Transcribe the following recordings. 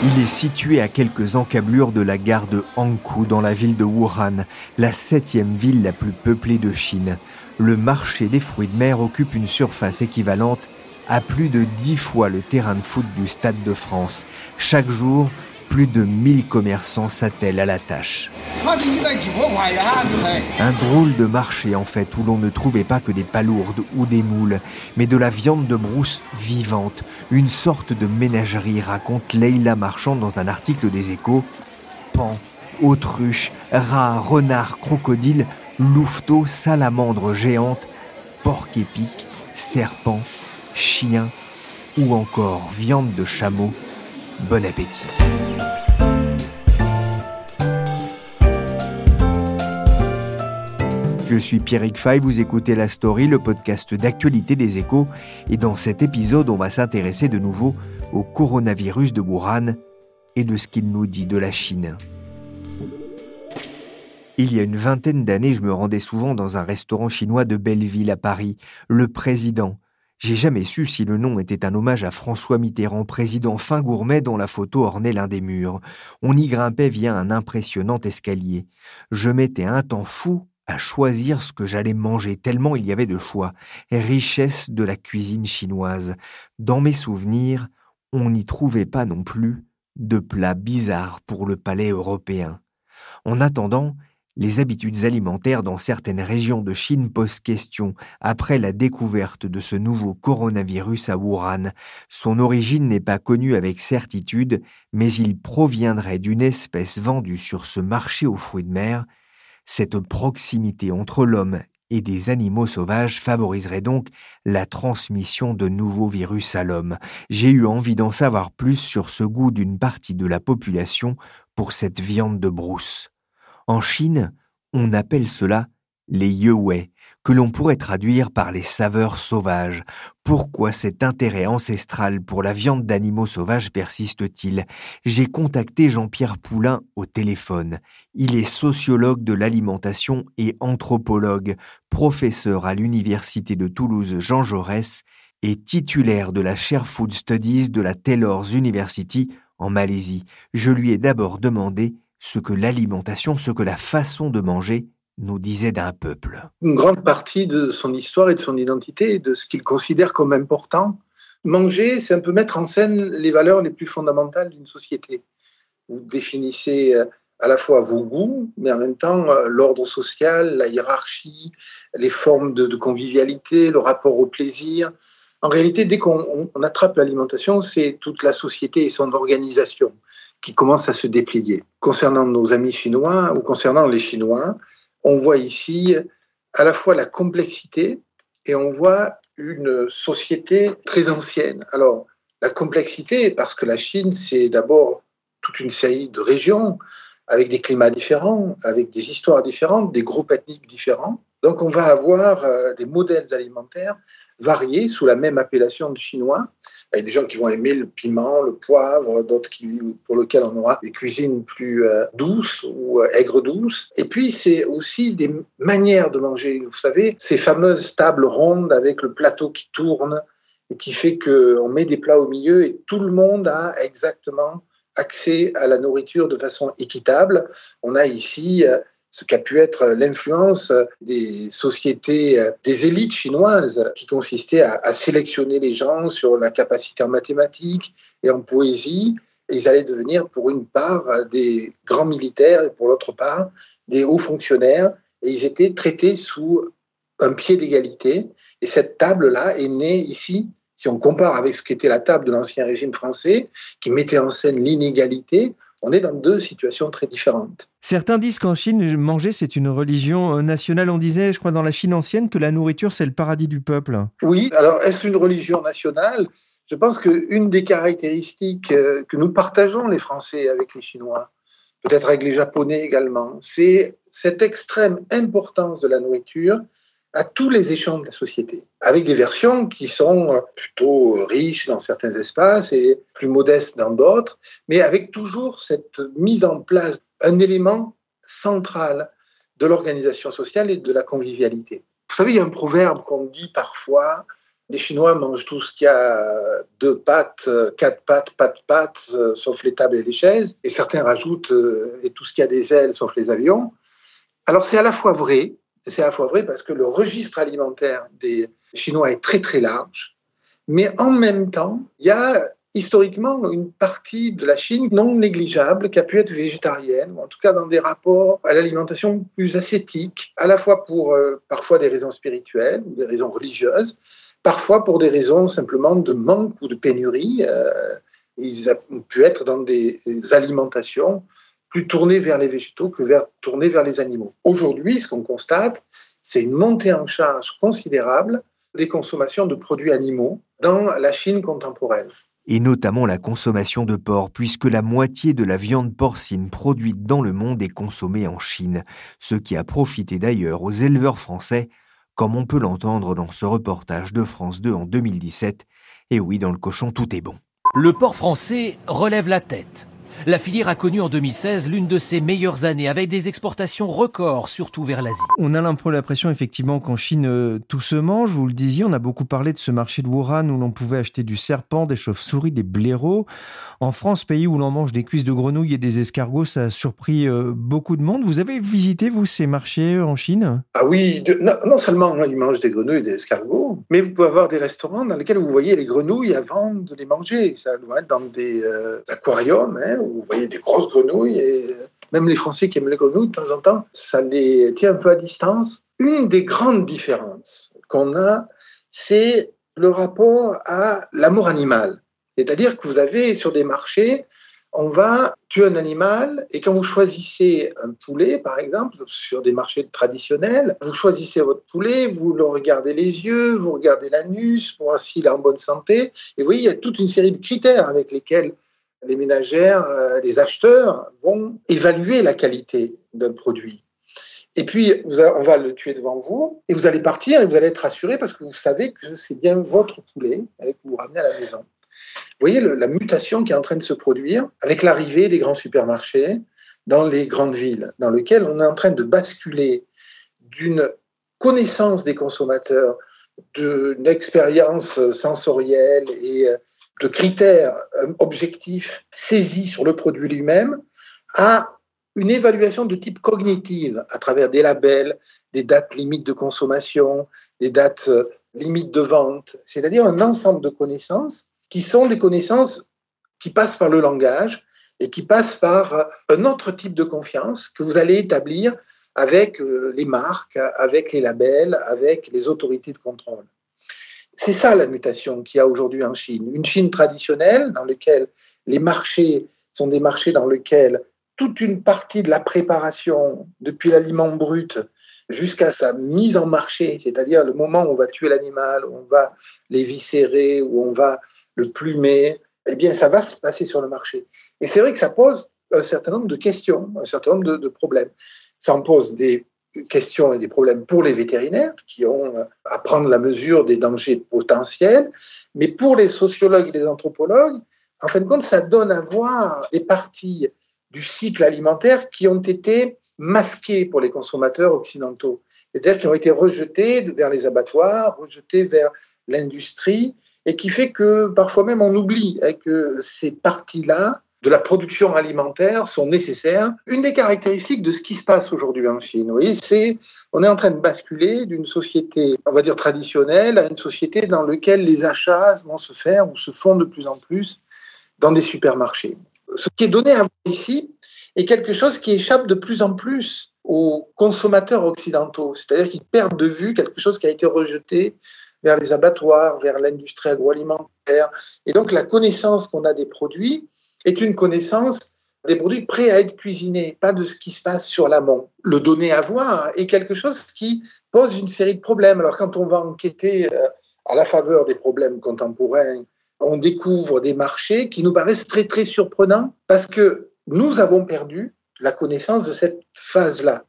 Il est situé à quelques encablures de la gare de Hankou dans la ville de Wuhan, la septième ville la plus peuplée de Chine. Le marché des fruits de mer occupe une surface équivalente à plus de dix fois le terrain de foot du Stade de France. Chaque jour, plus de 1000 commerçants s'attellent à la tâche. Un drôle de marché en fait où l'on ne trouvait pas que des palourdes ou des moules, mais de la viande de brousse vivante, une sorte de ménagerie, raconte Leila Marchand dans un article des échos. Pan, autruche, rat, renard, crocodile, louveteau, salamandre géante, porc épic, serpent, chien ou encore viande de chameau. Bon appétit. Je suis Pierrick Fay, vous écoutez La Story, le podcast d'actualité des échos, et dans cet épisode, on va s'intéresser de nouveau au coronavirus de Wuhan et de ce qu'il nous dit de la Chine. Il y a une vingtaine d'années, je me rendais souvent dans un restaurant chinois de Belleville à Paris. Le président, j'ai jamais su si le nom était un hommage à François Mitterrand, président fin gourmet dont la photo ornait l'un des murs. On y grimpait via un impressionnant escalier. Je mettais un temps fou à choisir ce que j'allais manger, tellement il y avait de choix, richesse de la cuisine chinoise. Dans mes souvenirs, on n'y trouvait pas non plus de plats bizarres pour le palais européen. En attendant, les habitudes alimentaires dans certaines régions de Chine posent question après la découverte de ce nouveau coronavirus à Wuhan. Son origine n'est pas connue avec certitude, mais il proviendrait d'une espèce vendue sur ce marché aux fruits de mer cette proximité entre l'homme et des animaux sauvages favoriserait donc la transmission de nouveaux virus à l'homme. J'ai eu envie d'en savoir plus sur ce goût d'une partie de la population pour cette viande de brousse. En Chine, on appelle cela les yewei, que l'on pourrait traduire par les saveurs sauvages. Pourquoi cet intérêt ancestral pour la viande d'animaux sauvages persiste-t-il? J'ai contacté Jean-Pierre Poulain au téléphone. Il est sociologue de l'alimentation et anthropologue, professeur à l'université de Toulouse Jean Jaurès et titulaire de la chaire Food Studies de la Taylor's University en Malaisie. Je lui ai d'abord demandé ce que l'alimentation, ce que la façon de manger nous disait d'un peuple Une grande partie de son histoire et de son identité, de ce qu'il considère comme important. Manger, c'est un peu mettre en scène les valeurs les plus fondamentales d'une société. Vous définissez euh, à la fois vos goûts, mais en même temps euh, l'ordre social, la hiérarchie, les formes de, convivialité, le rapport au plaisir. En réalité, dès qu'on attrape l'alimentation, c'est toute la société et son organisation qui commence à se déplier. Concernant nos amis chinois ou concernant les Chinois, on voit ici à la fois la complexité et on voit une société très ancienne. Alors, la complexité, parce que la Chine, c'est d'abord toute une série de régions avec des climats différents, avec des histoires différentes, des groupes ethniques différents. Donc on va avoir euh, des modèles alimentaires variés sous la même appellation de chinois. Il y a des gens qui vont aimer le piment, le poivre, d'autres qui, pour lesquels on aura des cuisines plus euh, douces ou euh, aigres douces. Et puis c'est aussi des manières de manger. Vous savez, ces fameuses tables rondes avec le plateau qui tourne et qui fait qu'on met des plats au milieu et tout le monde a exactement accès à la nourriture de façon équitable. On a ici ce qu'a pu être l'influence des sociétés, euh, des élites chinoises, qui consistait à, sélectionner les gens sur la capacité en mathématiques et en poésie. ils allaient devenir, pour une part, des grands militaires et pour l'autre part, des hauts fonctionnaires. Et ils étaient traités sous un pied d'égalité. Et cette table-là est née ici si on compare avec ce qu'était la table de l'ancien régime français, qui mettait en scène l'inégalité, on est dans deux situations très différentes. Certains disent qu'en Chine, manger, c'est une religion euh, nationale. On disait, je crois, dans la Chine ancienne, que la nourriture, c'est le paradis du peuple. Oui, alors est-ce une religion nationale? Je pense qu'une des caractéristiques euh, que nous partageons, les Français, avec les Chinois, peut-être avec les Japonais également, c'est cette extrême importance de la nourriture à tous les échelons de la société, avec des versions qui sont euh, plutôt riches dans certains espaces et plus modestes dans d'autres, mais avec toujours cette mise en place, un élément central de l'organisation sociale et de la convivialité. Vous savez, il y a un proverbe qu'on dit parfois, les Chinois mangent tout ce qui a deux pattes, quatre pattes, pattes, euh, sauf les tables et les chaises, et certains rajoutent euh, et tout ce qui a des ailes, sauf les avions. Alors c'est à la fois vrai, c'est à la fois vrai parce que le registre alimentaire des Chinois est très très large, mais en même temps, il y a historiquement une partie de la Chine non négligeable qui a pu être végétarienne, ou en tout cas dans des rapports à l'alimentation plus ascétiques, à la fois pour euh, parfois des raisons spirituelles ou des raisons religieuses, parfois pour des raisons simplement de manque ou de pénurie. Euh, ils ont pu être dans des alimentations plus tourné vers les végétaux que vers, tourné vers les animaux. Aujourd'hui, ce qu'on constate, c'est une montée en charge considérable des consommations de produits animaux dans la Chine contemporaine. Et notamment la consommation de porc, puisque la moitié de la viande porcine produite dans le monde est consommée en Chine, ce qui a profité d'ailleurs aux éleveurs français, comme on peut l'entendre dans ce reportage de France 2 en 2017. Et oui, dans le cochon, tout est bon. Le porc français relève la tête. La filière a connu en 2016 l'une de ses meilleures années avec des exportations records, surtout vers l'Asie. On a un peu l'impression effectivement qu'en Chine, euh, tout se mange. Vous le disiez, on a beaucoup parlé de ce marché de Wuhan où l'on pouvait acheter du serpent, des chauves-souris, des blaireaux. En France, pays où l'on mange des cuisses de grenouilles et des escargots, ça a surpris euh, beaucoup de monde. Vous avez visité, vous, ces marchés euh, en Chine? Ah oui, non, seulement hein, ils mangent des grenouilles et des escargots, mais vous pouvez avoir des restaurants dans lesquels vous voyez les grenouilles avant de les manger. Ça doit être dans des aquariums, hein, vous voyez des grosses grenouilles et même les Français qui aiment les grenouilles, de temps en temps, ça les tient un peu à distance. Une des grandes différences qu'on a, c'est le rapport à l'amour animal. C'est-à-dire que vous avez sur des marchés, on va tuer un animal et quand vous choisissez un poulet, par exemple, sur des marchés traditionnels, vous choisissez votre poulet, vous le regardez les yeux, vous regardez l'anus pour voir s'il est en bonne santé. Et vous voyez, il y a toute une série de critères avec lesquels les ménagères, euh, les acheteurs vont évaluer la qualité d'un produit. Et puis, on va le tuer devant vous, et vous allez partir, et vous allez être rassuré parce que vous savez que c'est bien votre poulet que vous ramenez à la maison. Vous voyez la mutation qui est en train de se produire avec l'arrivée des grands supermarchés dans les grandes villes, dans lesquelles on est en train de basculer d'une connaissance des consommateurs, d'une expérience sensorielle et euh, de critères euh, objectifs saisis sur le produit lui-même à une évaluation de type cognitive à travers des labels, des dates limites de consommation, des dates euh, limites de vente, c'est-à-dire un ensemble de connaissances qui sont des connaissances qui passent par le langage et qui passent par euh, un autre type de confiance que vous allez établir avec les marques, avec les labels, avec les autorités de contrôle. C'est ça la mutation qu'il y a aujourd'hui en Chine. Une Chine traditionnelle dans laquelle les marchés sont des marchés dans lesquels toute une partie de la préparation, depuis l'aliment brut jusqu'à sa mise en marché, c'est-à-dire le moment où on va tuer l'animal, où on va l'éviscérer, où on va le plumer, eh bien, ça va se passer sur le marché. Et c'est vrai que ça pose un certain nombre de questions, un certain nombre de, problèmes. Ça en pose des questions et des problèmes pour les vétérinaires qui ont à prendre la mesure des dangers potentiels, mais pour les sociologues et les anthropologues, en fin de compte, ça donne à voir des parties du cycle alimentaire qui ont été masquées pour les consommateurs occidentaux, c'est-à-dire qui ont été rejetées vers les abattoirs, rejetées vers l'industrie, et qui fait que parfois même on oublie hein, que ces parties-là de la production alimentaire sont nécessaires. Une des caractéristiques de ce qui se passe aujourd'hui en Chine, c'est on est en train de basculer d'une société, on va dire traditionnelle, à une société dans laquelle les achats vont se faire ou se font de plus en plus dans des supermarchés. Ce qui est donné à voir ici est quelque chose qui échappe de plus en plus aux consommateurs occidentaux, c'est-à-dire qu'ils perdent de vue quelque chose qui a été rejeté vers les abattoirs, vers l'industrie agroalimentaire. Et donc la connaissance qu'on a des produits est une connaissance des produits prêts à être cuisinés, pas de ce qui se passe sur l'amont. Le donner à voir est quelque chose qui pose une série de problèmes. Alors quand on va enquêter euh, à la faveur des problèmes contemporains, on découvre des marchés qui nous paraissent très très surprenants parce que nous avons perdu la connaissance de cette phase-là.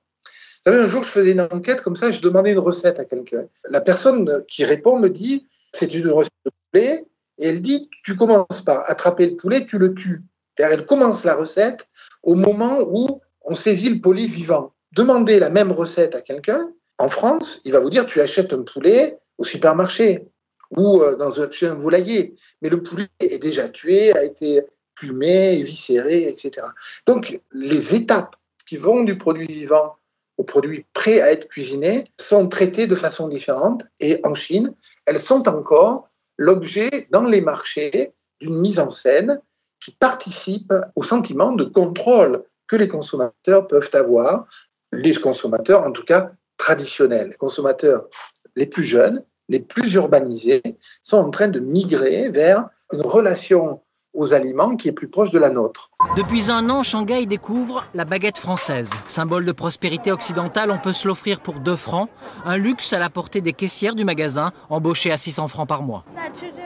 Vous savez, un jour, je faisais une enquête comme ça, je demandais une recette à quelqu'un. La personne qui répond me dit, c'est une recette de poulet, et elle dit, tu commences par attraper le poulet, tu le tues. Elle commence la recette au moment où on saisit le poulet vivant. Demandez la même recette à quelqu'un, en France, il va vous dire, tu achètes un poulet au supermarché ou euh, dans un, chez un volailler. Mais le poulet est déjà tué, a été plumé, éviscéré, etc. Donc, les étapes qui vont du produit vivant aux produits prêts à être cuisinés sont traités de façon différente. Et en Chine, elles sont encore l'objet dans les marchés d'une mise en scène qui participe au sentiment de contrôle que les consommateurs peuvent avoir, les consommateurs en tout cas traditionnels. Les consommateurs les plus jeunes, les plus urbanisés, sont en train de migrer vers une relation aux aliments qui est plus proche de la nôtre. Depuis un an, Shanghai découvre la baguette française. Symbole de prospérité occidentale, on peut se l'offrir pour 2 francs. Un luxe à la portée des caissières du magasin, embauchées à 600 francs par mois.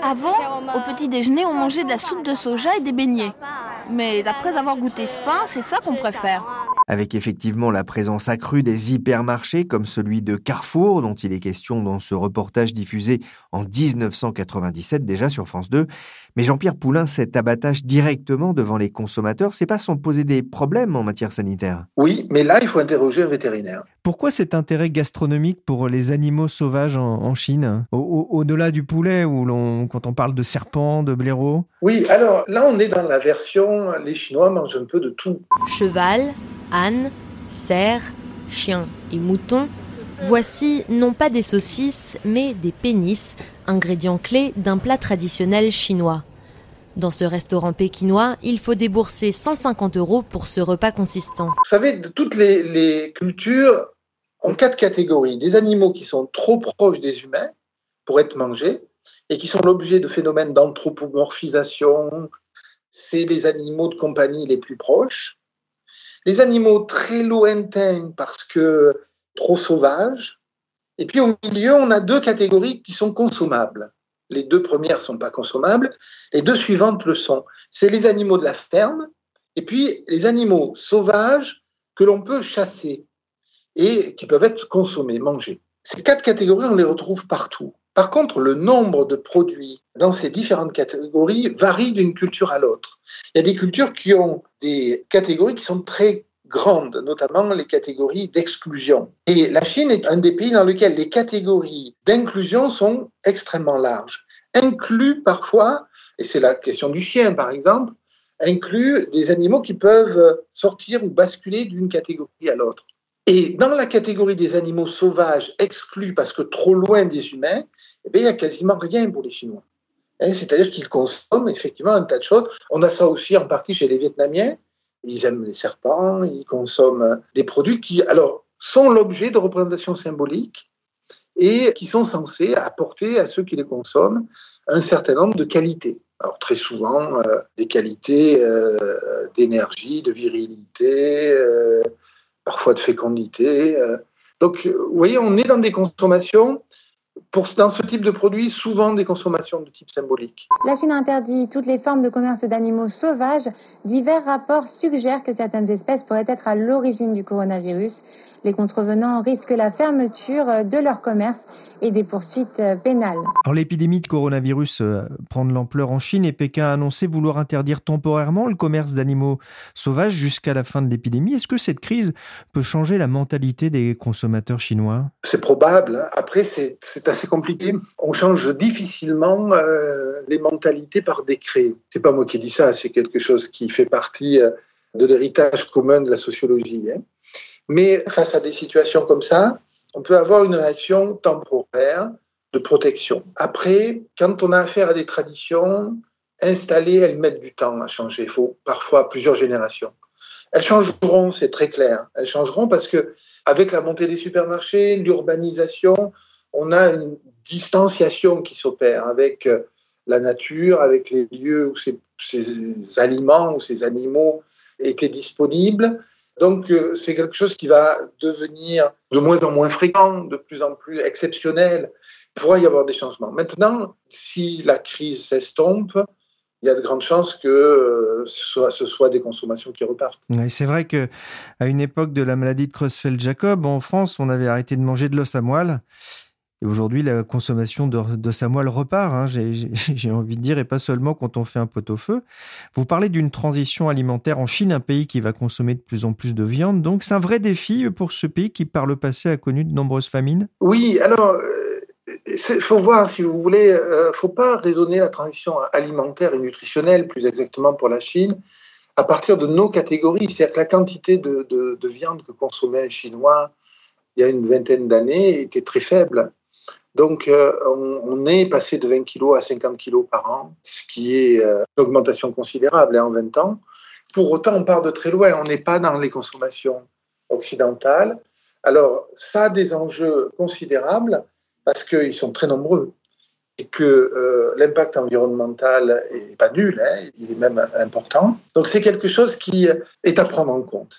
Avant, au petit déjeuner, on mangeait de la soupe de soja et des beignets. Mais après avoir goûté ce pain, c'est ça qu'on préfère avec effectivement la présence accrue des hypermarchés comme celui de Carrefour dont il est question dans ce reportage diffusé en 1997 déjà sur France 2. Mais Jean-Pierre Poulain, cet abattage directement devant les consommateurs, c'est pas sans poser des problèmes en matière sanitaire Oui, mais là, il faut interroger un vétérinaire. Pourquoi cet intérêt gastronomique pour les animaux sauvages en, Chine? Au-delà du poulet, où l'on, quand on parle de serpents, de blaireaux? Oui, alors là, on est dans la version les Chinois mangent un peu de tout. Cheval, âne, cerf, chien et mouton, voici non pas des saucisses, mais des pénis, ingrédients clés d'un plat traditionnel chinois. Dans ce restaurant pékinois, il faut débourser 150 euros pour ce repas consistant. Vous savez, toutes les, cultures ont quatre catégories. Des animaux qui sont trop proches des humains pour être mangés et qui sont l'objet de phénomènes d'anthropomorphisation. C'est les animaux de compagnie les plus proches les animaux très lointains parce que trop sauvages. Et puis au milieu, on a deux catégories qui sont consommables. Les deux premières ne sont pas consommables, les deux suivantes le sont. C'est les animaux de la ferme et puis les animaux sauvages que l'on peut chasser et qui peuvent être consommés, mangés. Ces quatre catégories, on les retrouve partout. Par contre, le nombre de produits dans ces différentes catégories varie d'une culture à l'autre. Il y a des cultures qui ont des catégories qui sont très grandes, notamment les catégories d'exclusion. Et la Chine est un des pays dans lequel les catégories d'inclusion sont extrêmement larges. Inclut parfois, et c'est la question du chien par exemple, inclut des animaux qui peuvent sortir ou basculer d'une catégorie à l'autre. Et dans la catégorie des animaux sauvages exclus parce que trop loin des humains, eh il n'y a quasiment rien pour les Chinois. Hein, c'est-à-dire qu'ils consomment effectivement un tas de choses. On a ça aussi en partie chez les Vietnamiens. Ils aiment les serpents, ils consomment des produits qui, alors, sont l'objet de représentations symboliques et qui sont censés apporter à ceux qui les consomment un certain nombre de qualités. Alors très souvent, euh, des qualités euh, d'énergie, de virilité, euh, parfois de fécondité. Donc, vous voyez, on est dans des consommations pour, dans ce type de produit, souvent des consommations de type symbolique. La Chine interdit toutes les formes de commerce d'animaux sauvages. Divers rapports suggèrent que certaines espèces pourraient être à l'origine du coronavirus. Les contrevenants risquent la fermeture de leur commerce et des poursuites pénales. Alors l'épidémie de coronavirus euh, prend de l'ampleur en Chine et Pékin a annoncé vouloir interdire temporairement le commerce d'animaux sauvages jusqu'à la fin de l'épidémie. Est-ce que cette crise peut changer la mentalité des consommateurs chinois? C'est probable. Après, c'est assez compliqué. On change difficilement euh, les mentalités par décret. C'est pas moi qui dis ça, c'est quelque chose qui fait partie euh, de l'héritage commun de la sociologie. Hein. Mais face à des situations comme ça, on peut avoir une réaction temporaire de protection. Après, quand on a affaire à des traditions installées, elles mettent du temps à changer. Il faut parfois plusieurs générations. Elles changeront, c'est très clair. Elles changeront parce que avec la montée des supermarchés, l'urbanisation, on a une distanciation qui s'opère avec euh, la nature, avec les lieux où ces, aliments ou ces animaux étaient disponibles. Donc euh, c'est quelque chose qui va devenir de moins en moins fréquent, de plus en plus exceptionnel. Il pourra y avoir des changements. Maintenant, si la crise s'estompe, il y a de grandes chances que euh, ce, soit, des consommations qui repartent. c'est vrai que à une époque de la maladie de Creutzfeldt-Jacob, en France, on avait arrêté de manger de l'os à moelle. Et aujourd'hui, la consommation de, de sa moelle repart, hein, j'ai envie de dire, et pas seulement quand on fait un pot-au-feu. Vous parlez d'une transition alimentaire en Chine, un pays qui va consommer de plus en plus de viande. Donc, c'est un vrai défi pour ce pays qui, par le passé, a connu de nombreuses famines? Oui, alors, il euh, faut voir, si vous voulez, il euh, ne faut pas raisonner la transition alimentaire et nutritionnelle, plus exactement pour la Chine, à partir de nos catégories. C'est-à-dire que la quantité de viande que consommait un Chinois il y a une vingtaine d'années était très faible. Donc, euh, on, est passé de 20 kg à 50 kg par an, ce qui est euh, une augmentation considérable hein, en 20 ans. Pour autant, on part de très loin. On n'est pas dans les consommations occidentales. Alors, ça a des enjeux considérables parce qu'ils sont très nombreux et que euh, l'impact environnemental est pas nul, hein, il est même important. Donc, c'est quelque chose qui est à prendre en compte.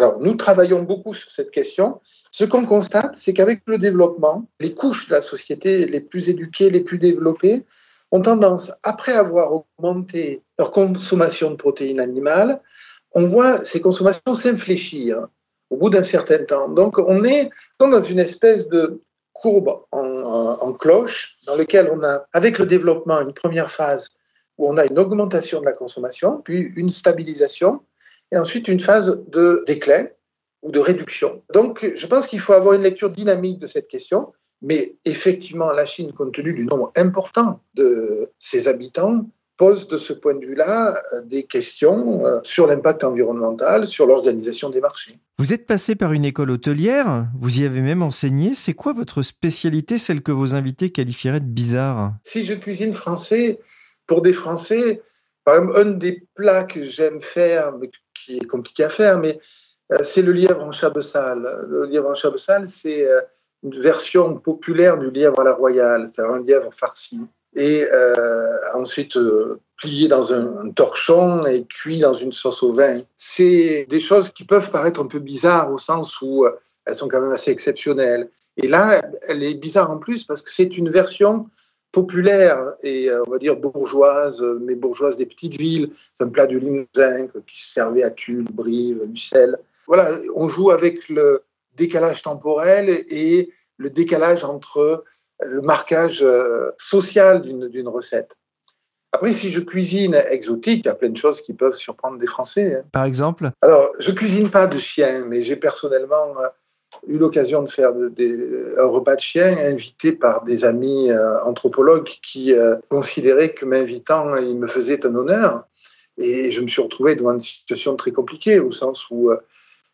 Alors, nous travaillons beaucoup sur cette question. Ce qu'on constate, c'est qu'avec le développement, les couches de la société les plus éduquées, les plus développées, ont tendance, après avoir augmenté leur consommation de protéines animales, on voit ces consommations s'infléchir au bout d'un certain temps. Donc, on est dans une espèce de courbe en, en cloche dans laquelle on a, avec le développement, une première phase où on a une augmentation de la consommation, puis une stabilisation, et ensuite une phase de déclin ou de réduction. Donc, je pense qu'il faut avoir une lecture dynamique de cette question, mais effectivement, la Chine, compte tenu du nombre important de ses habitants, pose de ce point de vue-là euh, des questions euh, sur l'impact environnemental, sur l'organisation des marchés. Vous êtes passé par une école hôtelière, vous y avez même enseigné. C'est quoi votre spécialité, celle que vos invités qualifieraient de bizarre? Si je cuisine français, pour des Français, par exemple, un des plats que j'aime faire, mais qui est compliqué à faire, mais euh, c'est le lièvre en chabessal. Le lièvre en chabessal, c'est euh, une version populaire du lièvre à la royale, c'est un lièvre farci. Et euh, ensuite plié dans un, torchon et cuit dans une sauce au vin. C'est des choses qui peuvent paraître un peu bizarres au sens où elles sont quand même assez exceptionnelles. Et là, elle est bizarre en plus parce que c'est une version populaire et on va dire bourgeoise, mais bourgeoise des petites villes. C'est un plat du Limousin qui servait à Tulle, Brive, Lucelle voilà, on joue avec le décalage temporel et le décalage entre le marquage euh, social d'une recette. Après, si je cuisine exotique, il y a plein de choses qui peuvent surprendre des Français. Hein. Par exemple? Alors, je cuisine pas de chien, mais j'ai personnellement euh, eu l'occasion de faire un repas de chien invité par des amis euh, anthropologues qui considéraient que m'invitant, ils me faisaient un honneur. Et je me suis retrouvé devant une situation très compliquée, au sens où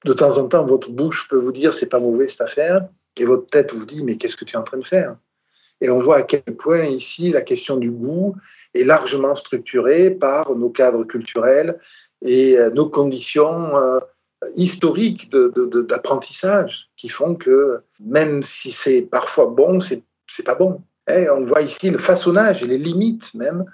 de temps en temps, votre bouche peut vous dire c'est pas mauvais cette affaire, et votre tête vous dit mais qu'est-ce que tu es en train de faire? Et on voit à quel point ici la question du goût est largement structurée par nos cadres culturels et euh, nos conditions euh, historiques d'apprentissage qui font que même si c'est parfois bon, c'est pas bon. Et on voit ici le façonnage et les limites même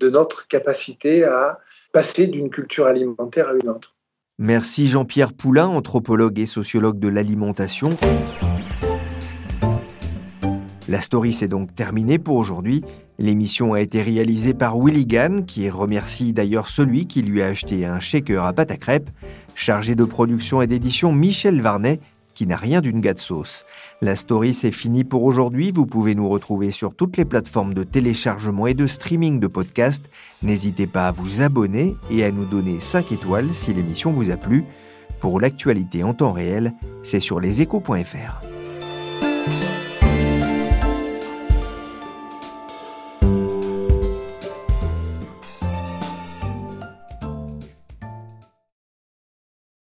de notre capacité à passer d'une culture alimentaire à une autre. Merci Jean-Pierre Poulain, anthropologue et sociologue de l'alimentation. La story s'est donc terminée pour aujourd'hui. L'émission a été réalisée par Willy Gann, qui remercie d'ailleurs celui qui lui a acheté un shaker à pâte à crêpes, chargé de production et d'édition Michel Varnet, qui n'a rien d'une gâte sauce. La story c'est fini pour aujourd'hui. Vous pouvez nous retrouver sur toutes les plateformes de téléchargement et de streaming de podcasts. N'hésitez pas à vous abonner et à nous donner 5 étoiles si l'émission vous a plu. Pour l'actualité en temps réel, c'est sur leséchos.fr.